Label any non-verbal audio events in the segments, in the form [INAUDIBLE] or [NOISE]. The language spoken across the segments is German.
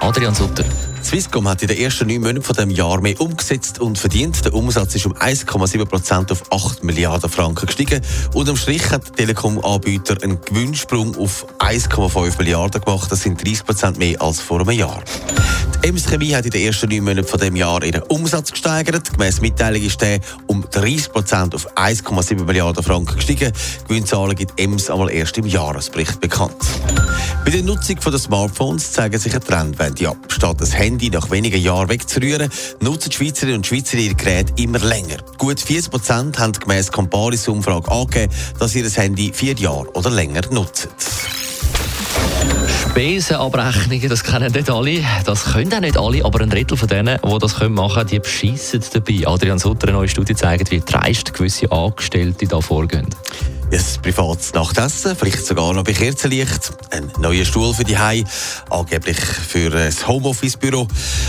Adrian Sutter. Swisscom hat in den ersten neun Monaten von dem Jahr mehr umgesetzt und verdient. Der Umsatz ist um 1,7 Prozent auf 8 Milliarden Franken gestiegen. Unterm Strich hat der Telekom-Anbieter einen Gewinnsprung auf 1,5 Milliarden gemacht. Das sind 30 Prozent mehr als vor einem Jahr. Ems Chemie hat in den ersten neun Monaten von dem Jahr ihren Umsatz gesteigert. Gemäss Mitteilung ist der um 30 Prozent auf 1,7 Milliarden Franken gestiegen. Gewinnzahlen gibt Ems einmal erst im Jahresbericht bekannt. Bei der Nutzung der Smartphones zeigen sich eine Trendwende ab. Statt das Handy nach wenigen Jahren wegzurühren, nutzen die Schweizerinnen und Schweizer ihre Geräte immer länger. Gut 40 Prozent haben gemäss Comparis Umfrage angegeben, dass sie das Handy vier Jahre oder länger nutzen. Spesenabrechnungen, das kennen nicht alle. Das können auch nicht alle, aber ein Drittel von denen, die das machen können, die beschissen dabei. Adrian Sutter, eine neue Studie zeigt, wie dreist gewisse Angestellte da vorgehen. Ein privates Nachtessen, vielleicht sogar noch bei Kerzenlicht, ein neuer Stuhl für die Hei, angeblich für ein Homeoffice-Büro,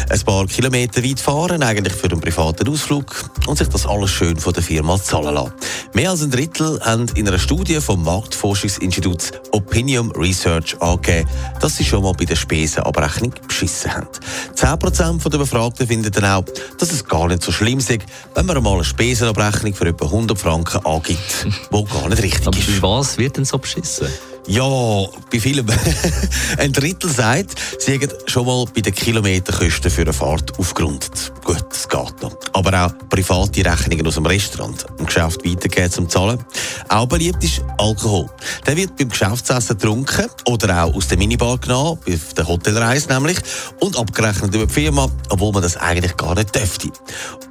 ein paar Kilometer weit fahren, eigentlich für einen privaten Ausflug und sich das alles schön von der Firma zahlen lassen. Mehr als ein Drittel haben in einer Studie vom Marktforschungsinstitut Opinion Research angegeben, dass sie schon mal bei der Spesenabrechnung beschissen haben. 10% der Befragten finden dann auch, dass es gar nicht so schlimm ist, wenn man einmal eine Spesenabrechnung für etwa 100 Franken angibt, wo gar nicht richtig Aber ist. bei was wird denn so beschissen? Ja, bei vielen. [LAUGHS] ein Drittel sagt, sie haben schon mal bei den Kilometerkosten für eine Fahrt aufgerundet. Gut, das geht noch. Aber auch private Rechnungen aus dem Restaurant im Geschäft weitergeben zum Zahlen. Auch beliebt ist Alkohol. Der wird beim Geschäftsessen getrunken oder auch aus der Minibar genommen, bei der Hotelreise nämlich, und abgerechnet über die Firma, obwohl man das eigentlich gar nicht dürfte.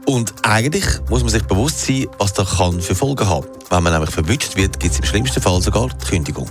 Und eigentlich muss man sich bewusst sein, was das kann für Folgen haben. Wenn man nämlich verwünscht wird, gibt es im schlimmsten Fall sogar die Kündigung.